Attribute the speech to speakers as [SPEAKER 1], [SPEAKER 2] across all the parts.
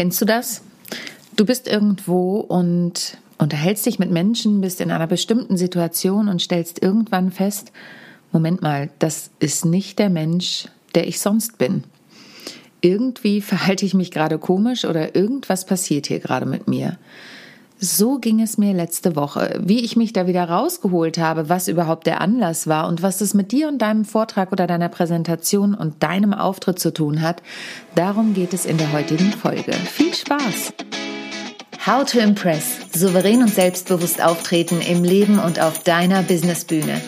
[SPEAKER 1] Kennst du das? Du bist irgendwo und unterhältst dich mit Menschen, bist in einer bestimmten Situation und stellst irgendwann fest, Moment mal, das ist nicht der Mensch, der ich sonst bin. Irgendwie verhalte ich mich gerade komisch oder irgendwas passiert hier gerade mit mir. So ging es mir letzte Woche. Wie ich mich da wieder rausgeholt habe, was überhaupt der Anlass war und was es mit dir und deinem Vortrag oder deiner Präsentation und deinem Auftritt zu tun hat, darum geht es in der heutigen Folge. Viel Spaß!
[SPEAKER 2] How to Impress. Souverän und selbstbewusst auftreten im Leben und auf deiner Businessbühne.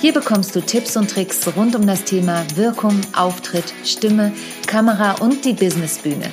[SPEAKER 2] Hier bekommst du Tipps und Tricks rund um das Thema Wirkung, Auftritt, Stimme, Kamera und die Businessbühne.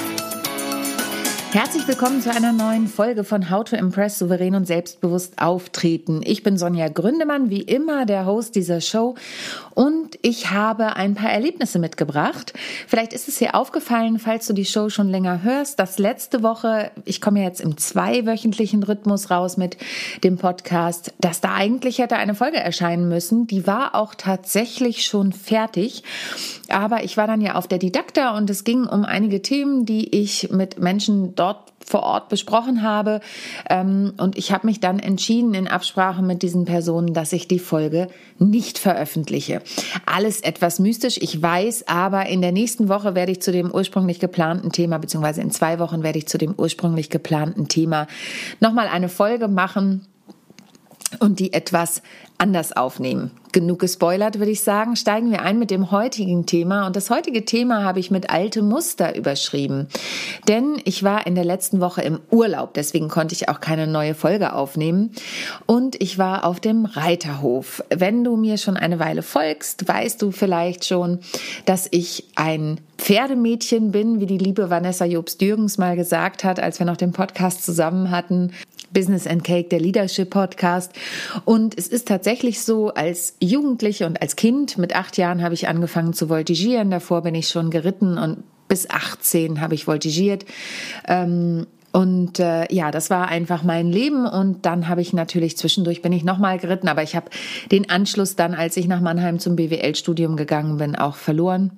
[SPEAKER 1] Herzlich willkommen zu einer neuen Folge von How to Impress souverän und selbstbewusst auftreten. Ich bin Sonja Gründemann, wie immer der Host dieser Show und ich habe ein paar Erlebnisse mitgebracht. Vielleicht ist es dir aufgefallen, falls du die Show schon länger hörst, dass letzte Woche, ich komme jetzt im zweiwöchentlichen Rhythmus raus mit dem Podcast, dass da eigentlich hätte eine Folge erscheinen müssen. Die war auch tatsächlich schon fertig, aber ich war dann ja auf der Didakta und es ging um einige Themen, die ich mit Menschen dort vor Ort besprochen habe. Ähm, und ich habe mich dann entschieden in Absprache mit diesen Personen, dass ich die Folge nicht veröffentliche. Alles etwas mystisch, ich weiß, aber in der nächsten Woche werde ich zu dem ursprünglich geplanten Thema, beziehungsweise in zwei Wochen werde ich zu dem ursprünglich geplanten Thema nochmal eine Folge machen und die etwas anders aufnehmen. Genug gespoilert, würde ich sagen. Steigen wir ein mit dem heutigen Thema. Und das heutige Thema habe ich mit alte Muster überschrieben. Denn ich war in der letzten Woche im Urlaub, deswegen konnte ich auch keine neue Folge aufnehmen. Und ich war auf dem Reiterhof. Wenn du mir schon eine Weile folgst, weißt du vielleicht schon, dass ich ein Pferdemädchen bin, wie die liebe Vanessa Jobs-Dürgens mal gesagt hat, als wir noch den Podcast zusammen hatten. Business and Cake, der Leadership Podcast. Und es ist tatsächlich so, als Jugendliche und als Kind mit acht Jahren habe ich angefangen zu voltigieren. Davor bin ich schon geritten und bis 18 habe ich voltigiert. Ähm, und äh, ja, das war einfach mein Leben. Und dann habe ich natürlich zwischendurch bin ich nochmal geritten, aber ich habe den Anschluss dann, als ich nach Mannheim zum BWL-Studium gegangen bin, auch verloren.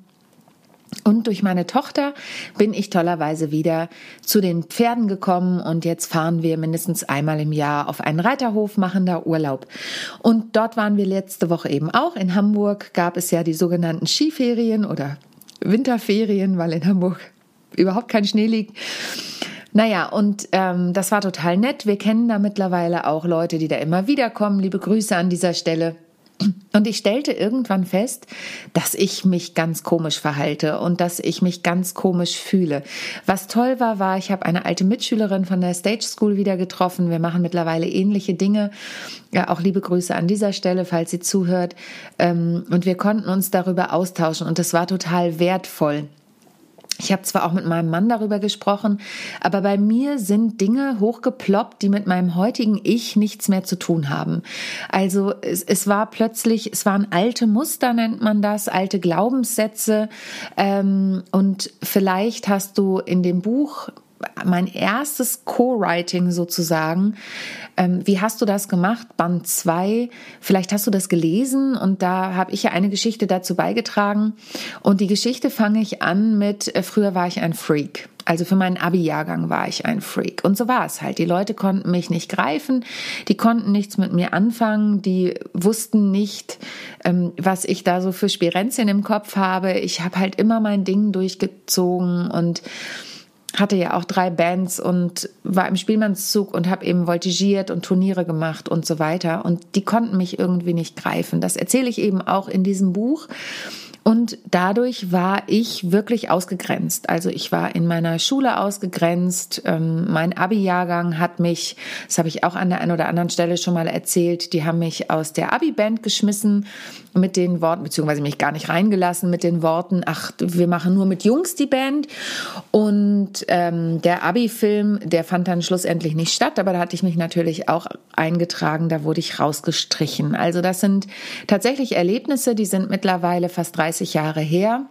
[SPEAKER 1] Und durch meine Tochter bin ich tollerweise wieder zu den Pferden gekommen und jetzt fahren wir mindestens einmal im Jahr auf einen Reiterhof, machen da Urlaub. Und dort waren wir letzte Woche eben auch. In Hamburg gab es ja die sogenannten Skiferien oder Winterferien, weil in Hamburg überhaupt kein Schnee liegt. Naja, und ähm, das war total nett. Wir kennen da mittlerweile auch Leute, die da immer wieder kommen. Liebe Grüße an dieser Stelle. Und ich stellte irgendwann fest, dass ich mich ganz komisch verhalte und dass ich mich ganz komisch fühle. Was toll war, war, ich habe eine alte Mitschülerin von der Stage School wieder getroffen. Wir machen mittlerweile ähnliche Dinge. Ja, auch liebe Grüße an dieser Stelle, falls sie zuhört. Ähm, und wir konnten uns darüber austauschen und das war total wertvoll. Ich habe zwar auch mit meinem Mann darüber gesprochen, aber bei mir sind Dinge hochgeploppt, die mit meinem heutigen Ich nichts mehr zu tun haben. Also es, es war plötzlich, es waren alte Muster, nennt man das, alte Glaubenssätze. Ähm, und vielleicht hast du in dem Buch mein erstes Co-Writing sozusagen. Ähm, wie hast du das gemacht? Band 2. Vielleicht hast du das gelesen und da habe ich ja eine Geschichte dazu beigetragen. Und die Geschichte fange ich an mit, äh, früher war ich ein Freak. Also für meinen Abi-Jahrgang war ich ein Freak. Und so war es halt. Die Leute konnten mich nicht greifen, die konnten nichts mit mir anfangen, die wussten nicht, ähm, was ich da so für Spirenzien im Kopf habe. Ich habe halt immer mein Ding durchgezogen und hatte ja auch drei Bands und war im Spielmannszug und habe eben voltigiert und Turniere gemacht und so weiter. Und die konnten mich irgendwie nicht greifen. Das erzähle ich eben auch in diesem Buch. Und dadurch war ich wirklich ausgegrenzt. Also ich war in meiner Schule ausgegrenzt. Ähm, mein Abi-Jahrgang hat mich, das habe ich auch an der einen oder anderen Stelle schon mal erzählt, die haben mich aus der Abi-Band geschmissen mit den Worten, beziehungsweise mich gar nicht reingelassen mit den Worten, ach, wir machen nur mit Jungs die Band. Und ähm, der Abi-Film, der fand dann schlussendlich nicht statt, aber da hatte ich mich natürlich auch eingetragen, da wurde ich rausgestrichen. Also das sind tatsächlich Erlebnisse, die sind mittlerweile fast 30 Jahre her.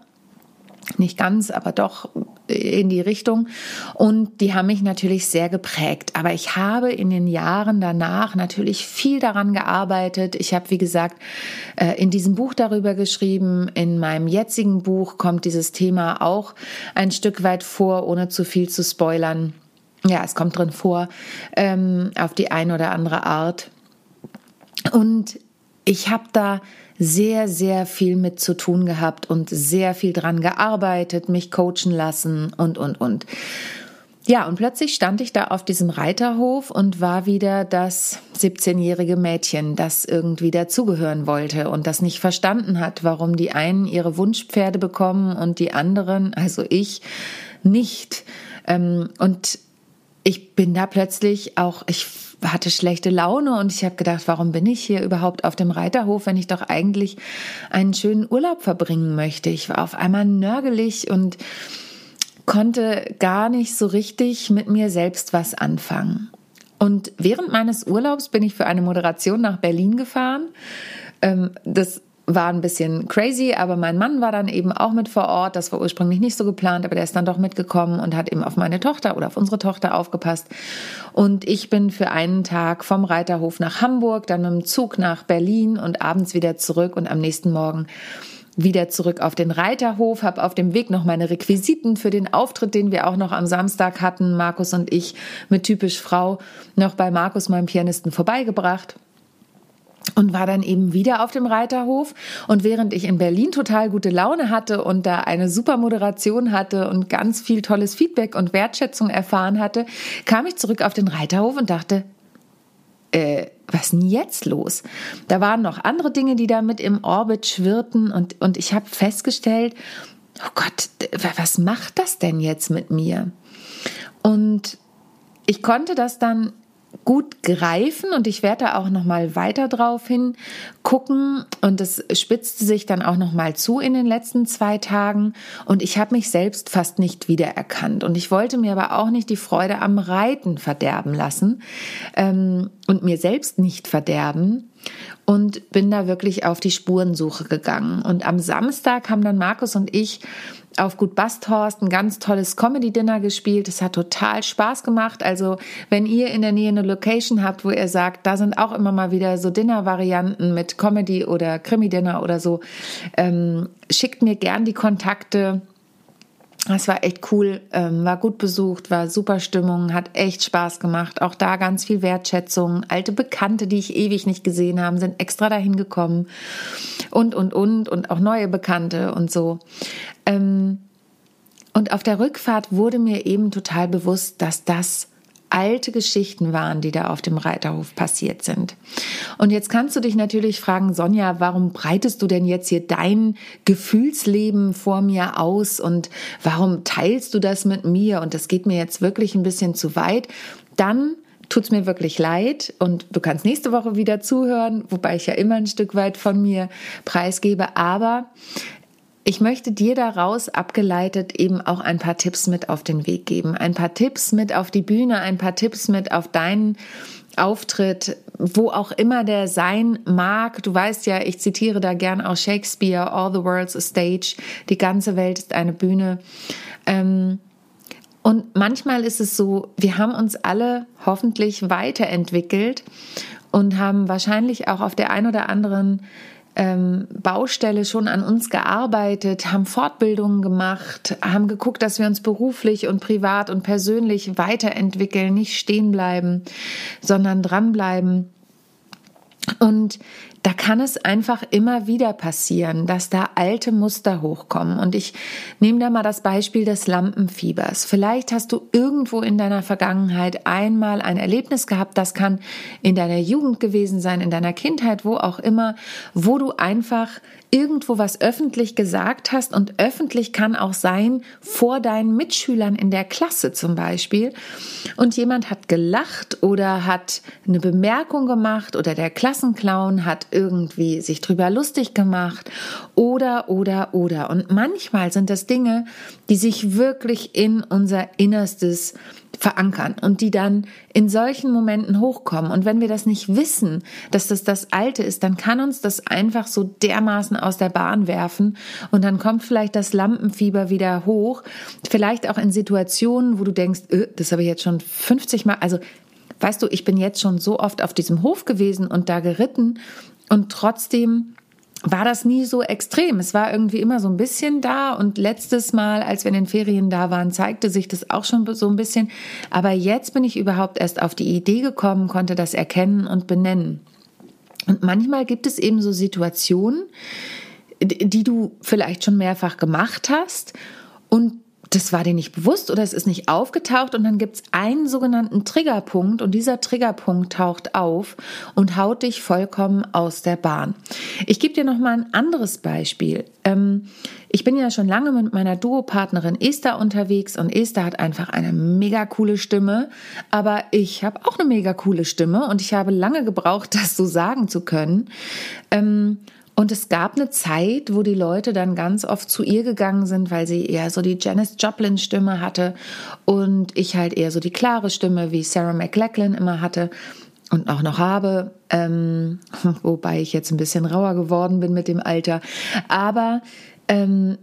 [SPEAKER 1] Nicht ganz, aber doch in die Richtung und die haben mich natürlich sehr geprägt. Aber ich habe in den Jahren danach natürlich viel daran gearbeitet. Ich habe, wie gesagt, äh, in diesem Buch darüber geschrieben. In meinem jetzigen Buch kommt dieses Thema auch ein Stück weit vor, ohne zu viel zu spoilern. Ja, es kommt drin vor, ähm, auf die eine oder andere Art. Und ich habe da sehr, sehr viel mit zu tun gehabt und sehr viel dran gearbeitet, mich coachen lassen und, und, und. Ja, und plötzlich stand ich da auf diesem Reiterhof und war wieder das 17-jährige Mädchen, das irgendwie dazugehören wollte und das nicht verstanden hat, warum die einen ihre Wunschpferde bekommen und die anderen, also ich, nicht. Ähm, und ich bin da plötzlich auch, ich hatte schlechte Laune und ich habe gedacht, warum bin ich hier überhaupt auf dem Reiterhof, wenn ich doch eigentlich einen schönen Urlaub verbringen möchte. Ich war auf einmal nörgelig und konnte gar nicht so richtig mit mir selbst was anfangen. Und während meines Urlaubs bin ich für eine Moderation nach Berlin gefahren. Ähm, das war ein bisschen crazy, aber mein Mann war dann eben auch mit vor Ort. Das war ursprünglich nicht so geplant, aber der ist dann doch mitgekommen und hat eben auf meine Tochter oder auf unsere Tochter aufgepasst. Und ich bin für einen Tag vom Reiterhof nach Hamburg, dann mit dem Zug nach Berlin und abends wieder zurück und am nächsten Morgen wieder zurück auf den Reiterhof, habe auf dem Weg noch meine Requisiten für den Auftritt, den wir auch noch am Samstag hatten, Markus und ich mit typisch Frau, noch bei Markus, meinem Pianisten, vorbeigebracht und war dann eben wieder auf dem Reiterhof. Und während ich in Berlin total gute Laune hatte und da eine super Moderation hatte und ganz viel tolles Feedback und Wertschätzung erfahren hatte, kam ich zurück auf den Reiterhof und dachte, äh, was denn jetzt los? Da waren noch andere Dinge, die da mit im Orbit schwirrten und, und ich habe festgestellt, oh Gott, was macht das denn jetzt mit mir? Und ich konnte das dann gut greifen und ich werde da auch noch mal weiter drauf hin gucken. Und es spitzte sich dann auch noch mal zu in den letzten zwei Tagen. Und ich habe mich selbst fast nicht wiedererkannt. Und ich wollte mir aber auch nicht die Freude am Reiten verderben lassen ähm, und mir selbst nicht verderben. Und bin da wirklich auf die Spurensuche gegangen. Und am Samstag haben dann Markus und ich auf Gut Basthorst ein ganz tolles Comedy-Dinner gespielt. Es hat total Spaß gemacht. Also, wenn ihr in der Nähe eine Location habt, wo ihr sagt, da sind auch immer mal wieder so Dinner-Varianten mit Comedy oder Krimi-Dinner oder so, ähm, schickt mir gern die Kontakte. Es war echt cool, ähm, war gut besucht, war super Stimmung, hat echt Spaß gemacht. Auch da ganz viel Wertschätzung. Alte Bekannte, die ich ewig nicht gesehen habe, sind extra dahin gekommen. Und, und, und. Und auch neue Bekannte und so. Ähm, und auf der Rückfahrt wurde mir eben total bewusst, dass das alte Geschichten waren, die da auf dem Reiterhof passiert sind. Und jetzt kannst du dich natürlich fragen, Sonja, warum breitest du denn jetzt hier dein Gefühlsleben vor mir aus und warum teilst du das mit mir? Und das geht mir jetzt wirklich ein bisschen zu weit. Dann tut's mir wirklich leid und du kannst nächste Woche wieder zuhören, wobei ich ja immer ein Stück weit von mir preisgebe. Aber ich möchte dir daraus abgeleitet eben auch ein paar Tipps mit auf den Weg geben. Ein paar Tipps mit auf die Bühne, ein paar Tipps mit auf deinen Auftritt, wo auch immer der sein mag. Du weißt ja, ich zitiere da gern auch Shakespeare, All the World's a Stage, die ganze Welt ist eine Bühne. Ähm, und manchmal ist es so, wir haben uns alle hoffentlich weiterentwickelt und haben wahrscheinlich auch auf der einen oder anderen ähm, Baustelle schon an uns gearbeitet, haben Fortbildungen gemacht, haben geguckt, dass wir uns beruflich und privat und persönlich weiterentwickeln, nicht stehen bleiben, sondern dranbleiben. Und da kann es einfach immer wieder passieren, dass da alte Muster hochkommen. Und ich nehme da mal das Beispiel des Lampenfiebers. Vielleicht hast du irgendwo in deiner Vergangenheit einmal ein Erlebnis gehabt, das kann in deiner Jugend gewesen sein, in deiner Kindheit, wo auch immer, wo du einfach irgendwo was öffentlich gesagt hast und öffentlich kann auch sein vor deinen Mitschülern in der Klasse zum Beispiel. Und jemand hat gelacht oder hat eine Bemerkung gemacht oder der Klassenclown hat irgendwie sich drüber lustig gemacht oder oder oder. Und manchmal sind das Dinge, die sich wirklich in unser Innerstes verankern und die dann in solchen Momenten hochkommen. Und wenn wir das nicht wissen, dass das das Alte ist, dann kann uns das einfach so dermaßen aus der Bahn werfen und dann kommt vielleicht das Lampenfieber wieder hoch. Vielleicht auch in Situationen, wo du denkst, äh, das habe ich jetzt schon 50 Mal, also weißt du, ich bin jetzt schon so oft auf diesem Hof gewesen und da geritten und trotzdem war das nie so extrem. Es war irgendwie immer so ein bisschen da und letztes Mal, als wir in den Ferien da waren, zeigte sich das auch schon so ein bisschen. Aber jetzt bin ich überhaupt erst auf die Idee gekommen, konnte das erkennen und benennen. Und manchmal gibt es eben so Situationen, die du vielleicht schon mehrfach gemacht hast und das war dir nicht bewusst oder es ist nicht aufgetaucht und dann gibt es einen sogenannten Triggerpunkt und dieser Triggerpunkt taucht auf und haut dich vollkommen aus der Bahn. Ich gebe dir noch mal ein anderes Beispiel. Ähm, ich bin ja schon lange mit meiner Duopartnerin Esther unterwegs und Esther hat einfach eine mega coole Stimme, aber ich habe auch eine mega coole Stimme und ich habe lange gebraucht, das so sagen zu können. Und es gab eine Zeit, wo die Leute dann ganz oft zu ihr gegangen sind, weil sie eher so die Janis Joplin Stimme hatte und ich halt eher so die klare Stimme wie Sarah McLachlan immer hatte und auch noch habe, ähm, wobei ich jetzt ein bisschen rauer geworden bin mit dem Alter. Aber ähm,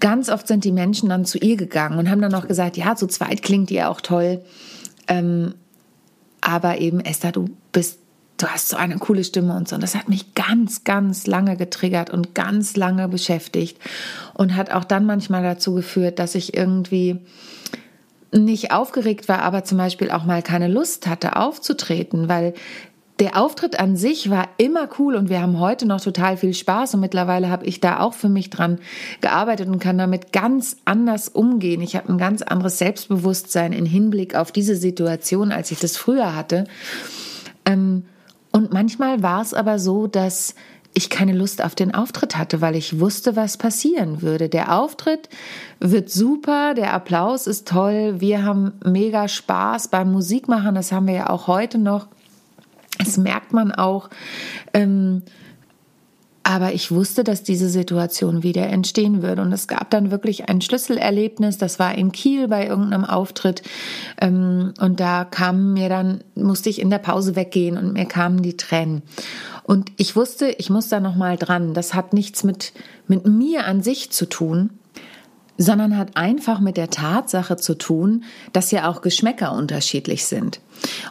[SPEAKER 1] ganz oft sind die Menschen dann zu ihr gegangen und haben dann auch gesagt, ja, zu zweit klingt ihr auch toll. Ähm, aber eben, Esther, du bist du hast so eine coole Stimme und so. Und das hat mich ganz, ganz lange getriggert und ganz lange beschäftigt und hat auch dann manchmal dazu geführt, dass ich irgendwie nicht aufgeregt war, aber zum Beispiel auch mal keine Lust hatte aufzutreten, weil der Auftritt an sich war immer cool und wir haben heute noch total viel Spaß und mittlerweile habe ich da auch für mich dran gearbeitet und kann damit ganz anders umgehen. Ich habe ein ganz anderes Selbstbewusstsein in Hinblick auf diese Situation, als ich das früher hatte. Ähm, und manchmal war es aber so, dass ich keine Lust auf den Auftritt hatte, weil ich wusste, was passieren würde. Der Auftritt wird super, der Applaus ist toll, wir haben mega Spaß beim Musikmachen, das haben wir ja auch heute noch. Das merkt man auch. Ähm, aber ich wusste, dass diese Situation wieder entstehen würde. Und es gab dann wirklich ein Schlüsselerlebnis. Das war in Kiel bei irgendeinem Auftritt. Ähm, und da kamen mir dann, musste ich in der Pause weggehen und mir kamen die Tränen. Und ich wusste, ich muss da nochmal dran. Das hat nichts mit, mit mir an sich zu tun, sondern hat einfach mit der Tatsache zu tun, dass ja auch Geschmäcker unterschiedlich sind.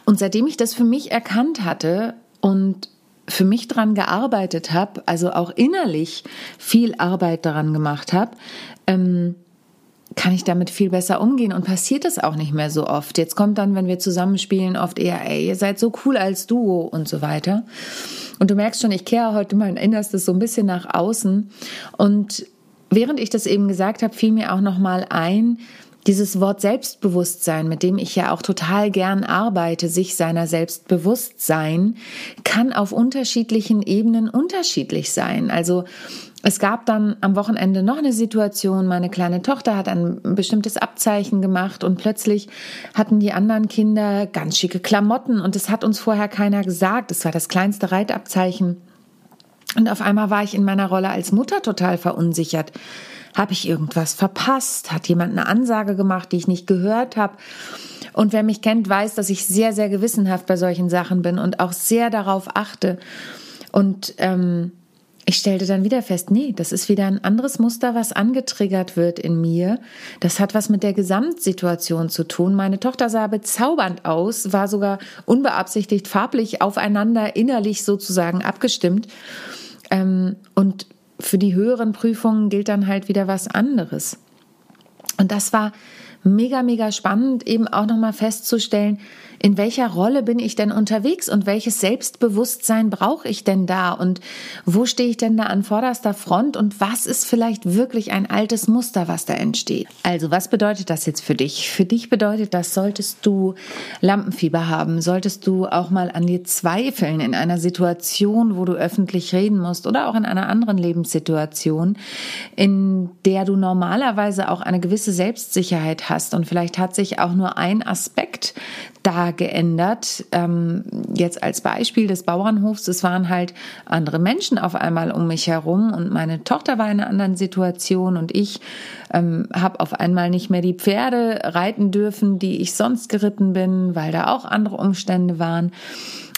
[SPEAKER 1] Und seitdem ich das für mich erkannt hatte und für mich dran gearbeitet habe, also auch innerlich viel Arbeit daran gemacht habe, ähm, kann ich damit viel besser umgehen und passiert das auch nicht mehr so oft. Jetzt kommt dann, wenn wir zusammenspielen, oft eher, ey, ihr seid so cool als Duo und so weiter. Und du merkst schon, ich kehre heute mein Innerstes so ein bisschen nach außen. Und während ich das eben gesagt habe, fiel mir auch noch mal ein, dieses Wort Selbstbewusstsein, mit dem ich ja auch total gern arbeite, sich seiner Selbstbewusstsein, kann auf unterschiedlichen Ebenen unterschiedlich sein. Also es gab dann am Wochenende noch eine Situation, meine kleine Tochter hat ein bestimmtes Abzeichen gemacht und plötzlich hatten die anderen Kinder ganz schicke Klamotten und es hat uns vorher keiner gesagt. Es war das kleinste Reitabzeichen. Und auf einmal war ich in meiner Rolle als Mutter total verunsichert. Habe ich irgendwas verpasst? Hat jemand eine Ansage gemacht, die ich nicht gehört habe? Und wer mich kennt, weiß, dass ich sehr, sehr gewissenhaft bei solchen Sachen bin und auch sehr darauf achte. Und ähm, ich stellte dann wieder fest, nee, das ist wieder ein anderes Muster, was angetriggert wird in mir. Das hat was mit der Gesamtsituation zu tun. Meine Tochter sah bezaubernd aus, war sogar unbeabsichtigt farblich aufeinander innerlich sozusagen abgestimmt. Ähm, und für die höheren Prüfungen gilt dann halt wieder was anderes. Und das war mega, mega spannend, eben auch nochmal festzustellen, in welcher Rolle bin ich denn unterwegs und welches Selbstbewusstsein brauche ich denn da und wo stehe ich denn da an vorderster Front und was ist vielleicht wirklich ein altes Muster, was da entsteht. Also was bedeutet das jetzt für dich? Für dich bedeutet das, solltest du Lampenfieber haben, solltest du auch mal an dir zweifeln in einer Situation, wo du öffentlich reden musst oder auch in einer anderen Lebenssituation, in der du normalerweise auch eine gewisse Selbstsicherheit hast und vielleicht hat sich auch nur ein Aspekt da Geändert. Ähm, jetzt als Beispiel des Bauernhofs, es waren halt andere Menschen auf einmal um mich herum und meine Tochter war in einer anderen Situation und ich ähm, habe auf einmal nicht mehr die Pferde reiten dürfen, die ich sonst geritten bin, weil da auch andere Umstände waren.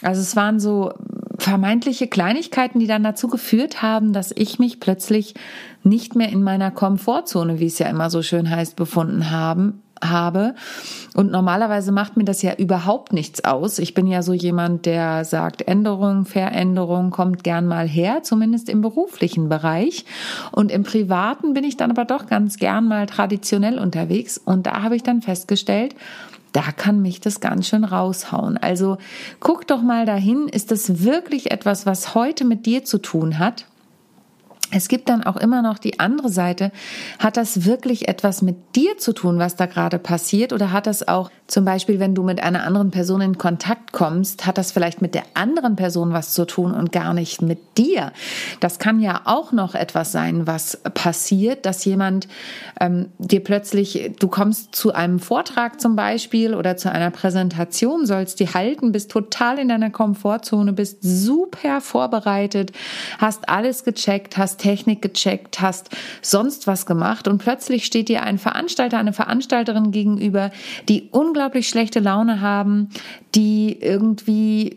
[SPEAKER 1] Also es waren so vermeintliche Kleinigkeiten, die dann dazu geführt haben, dass ich mich plötzlich nicht mehr in meiner Komfortzone, wie es ja immer so schön heißt, befunden haben, habe. Und normalerweise macht mir das ja überhaupt nichts aus. Ich bin ja so jemand, der sagt, Änderung, Veränderung kommt gern mal her, zumindest im beruflichen Bereich. Und im privaten bin ich dann aber doch ganz gern mal traditionell unterwegs. Und da habe ich dann festgestellt, da kann mich das ganz schön raushauen. Also guck doch mal dahin, ist das wirklich etwas, was heute mit dir zu tun hat? Es gibt dann auch immer noch die andere Seite. Hat das wirklich etwas mit dir zu tun, was da gerade passiert? Oder hat das auch zum Beispiel, wenn du mit einer anderen Person in Kontakt kommst, hat das vielleicht mit der anderen Person was zu tun und gar nicht mit dir? Das kann ja auch noch etwas sein, was passiert, dass jemand ähm, dir plötzlich, du kommst zu einem Vortrag zum Beispiel oder zu einer Präsentation, sollst die halten, bist total in deiner Komfortzone, bist super vorbereitet, hast alles gecheckt, hast Technik gecheckt, hast sonst was gemacht und plötzlich steht dir ein Veranstalter, eine Veranstalterin gegenüber, die unglaublich schlechte Laune haben, die irgendwie,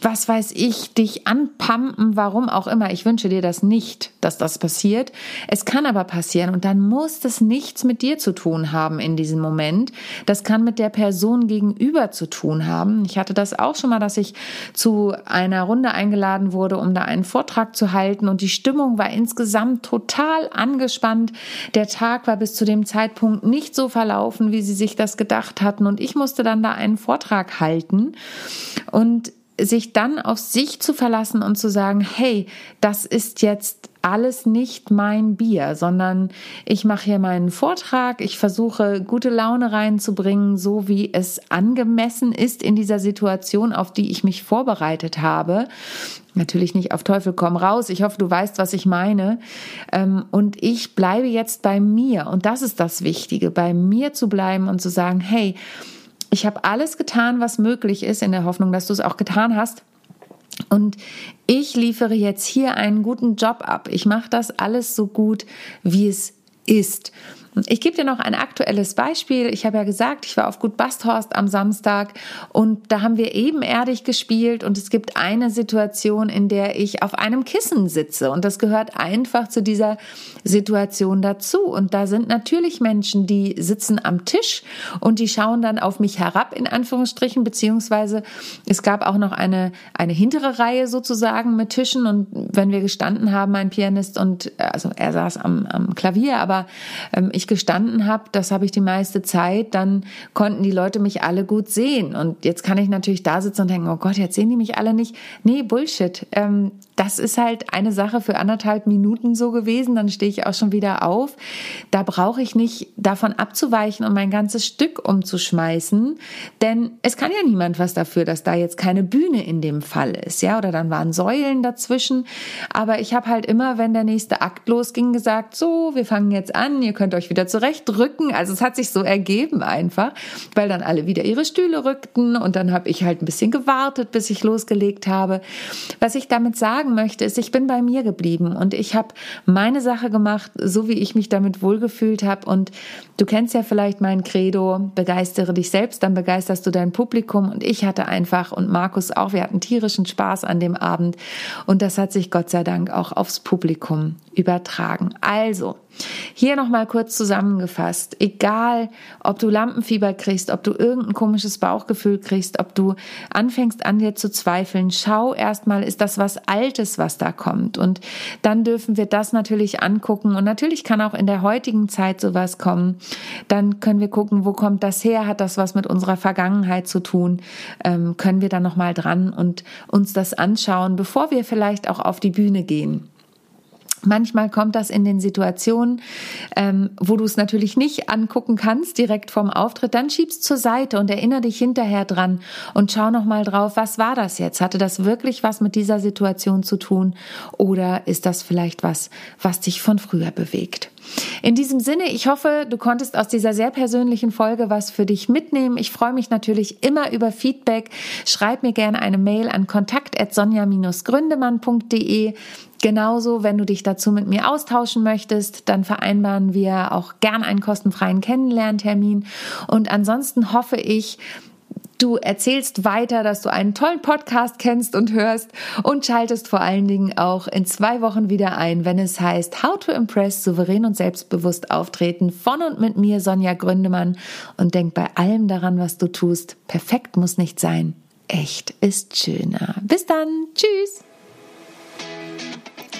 [SPEAKER 1] was weiß ich, dich anpumpen, warum auch immer. Ich wünsche dir das nicht, dass das passiert. Es kann aber passieren und dann muss das nichts mit dir zu tun haben in diesem Moment. Das kann mit der Person gegenüber zu tun haben. Ich hatte das auch schon mal, dass ich zu einer Runde eingeladen wurde, um da einen Vortrag zu halten und die Stimmung war insgesamt total angespannt. Der Tag war bis zu dem Zeitpunkt nicht so verlaufen, wie sie sich das gedacht hatten und ich musste dann da einen Vortrag halten und sich dann auf sich zu verlassen und zu sagen, hey, das ist jetzt alles nicht mein Bier, sondern ich mache hier meinen Vortrag, ich versuche gute Laune reinzubringen, so wie es angemessen ist in dieser Situation, auf die ich mich vorbereitet habe. Natürlich nicht auf Teufel komm raus. Ich hoffe, du weißt, was ich meine. Ähm, und ich bleibe jetzt bei mir. Und das ist das Wichtige, bei mir zu bleiben und zu sagen, hey, ich habe alles getan, was möglich ist, in der Hoffnung, dass du es auch getan hast. Und ich liefere jetzt hier einen guten Job ab. Ich mache das alles so gut, wie es ist. Ich gebe dir noch ein aktuelles Beispiel. Ich habe ja gesagt, ich war auf Gut Basthorst am Samstag und da haben wir ebenerdig gespielt und es gibt eine Situation, in der ich auf einem Kissen sitze und das gehört einfach zu dieser Situation dazu. Und da sind natürlich Menschen, die sitzen am Tisch und die schauen dann auf mich herab, in Anführungsstrichen, beziehungsweise es gab auch noch eine, eine hintere Reihe sozusagen mit Tischen und wenn wir gestanden haben, mein Pianist und also er saß am, am Klavier, aber ähm, ich ich gestanden habe, das habe ich die meiste Zeit, dann konnten die Leute mich alle gut sehen. Und jetzt kann ich natürlich da sitzen und denken, oh Gott, jetzt sehen die mich alle nicht. Nee, Bullshit. Ähm, das ist halt eine Sache für anderthalb Minuten so gewesen, dann stehe ich auch schon wieder auf. Da brauche ich nicht davon abzuweichen und mein ganzes Stück umzuschmeißen, denn es kann ja niemand was dafür, dass da jetzt keine Bühne in dem Fall ist, ja, oder dann waren Säulen dazwischen. Aber ich habe halt immer, wenn der nächste Akt losging, gesagt, so, wir fangen jetzt an, ihr könnt euch wieder zurechtrücken. Also es hat sich so ergeben einfach, weil dann alle wieder ihre Stühle rückten und dann habe ich halt ein bisschen gewartet, bis ich losgelegt habe. Was ich damit sage, sagen möchte, ist, ich bin bei mir geblieben und ich habe meine Sache gemacht, so wie ich mich damit wohlgefühlt habe. Und du kennst ja vielleicht mein Credo, begeistere dich selbst, dann begeisterst du dein Publikum. Und ich hatte einfach und Markus auch, wir hatten tierischen Spaß an dem Abend. Und das hat sich Gott sei Dank auch aufs Publikum übertragen. Also, hier nochmal kurz zusammengefasst. Egal, ob du Lampenfieber kriegst, ob du irgendein komisches Bauchgefühl kriegst, ob du anfängst an dir zu zweifeln, schau erstmal, ist das was Altes, was da kommt? Und dann dürfen wir das natürlich angucken. Und natürlich kann auch in der heutigen Zeit sowas kommen. Dann können wir gucken, wo kommt das her? Hat das was mit unserer Vergangenheit zu tun? Ähm, können wir da nochmal dran und uns das anschauen, bevor wir vielleicht auch auf die Bühne gehen? Manchmal kommt das in den Situationen, ähm, wo du es natürlich nicht angucken kannst, direkt vorm Auftritt. Dann schiebst zur Seite und erinnere dich hinterher dran und schau noch mal drauf, was war das jetzt? Hatte das wirklich was mit dieser Situation zu tun? Oder ist das vielleicht was, was dich von früher bewegt? In diesem Sinne, ich hoffe, du konntest aus dieser sehr persönlichen Folge was für dich mitnehmen. Ich freue mich natürlich immer über Feedback. Schreib mir gerne eine Mail an kontakt@sonja-gründemann.de. Genauso, wenn du dich dazu mit mir austauschen möchtest, dann vereinbaren wir auch gern einen kostenfreien Kennenlerntermin. Und ansonsten hoffe ich, Du erzählst weiter, dass du einen tollen Podcast kennst und hörst und schaltest vor allen Dingen auch in zwei Wochen wieder ein, wenn es heißt How to Impress, souverän und selbstbewusst auftreten von und mit mir, Sonja Gründemann. Und denk bei allem daran, was du tust. Perfekt muss nicht sein. Echt ist schöner. Bis dann. Tschüss.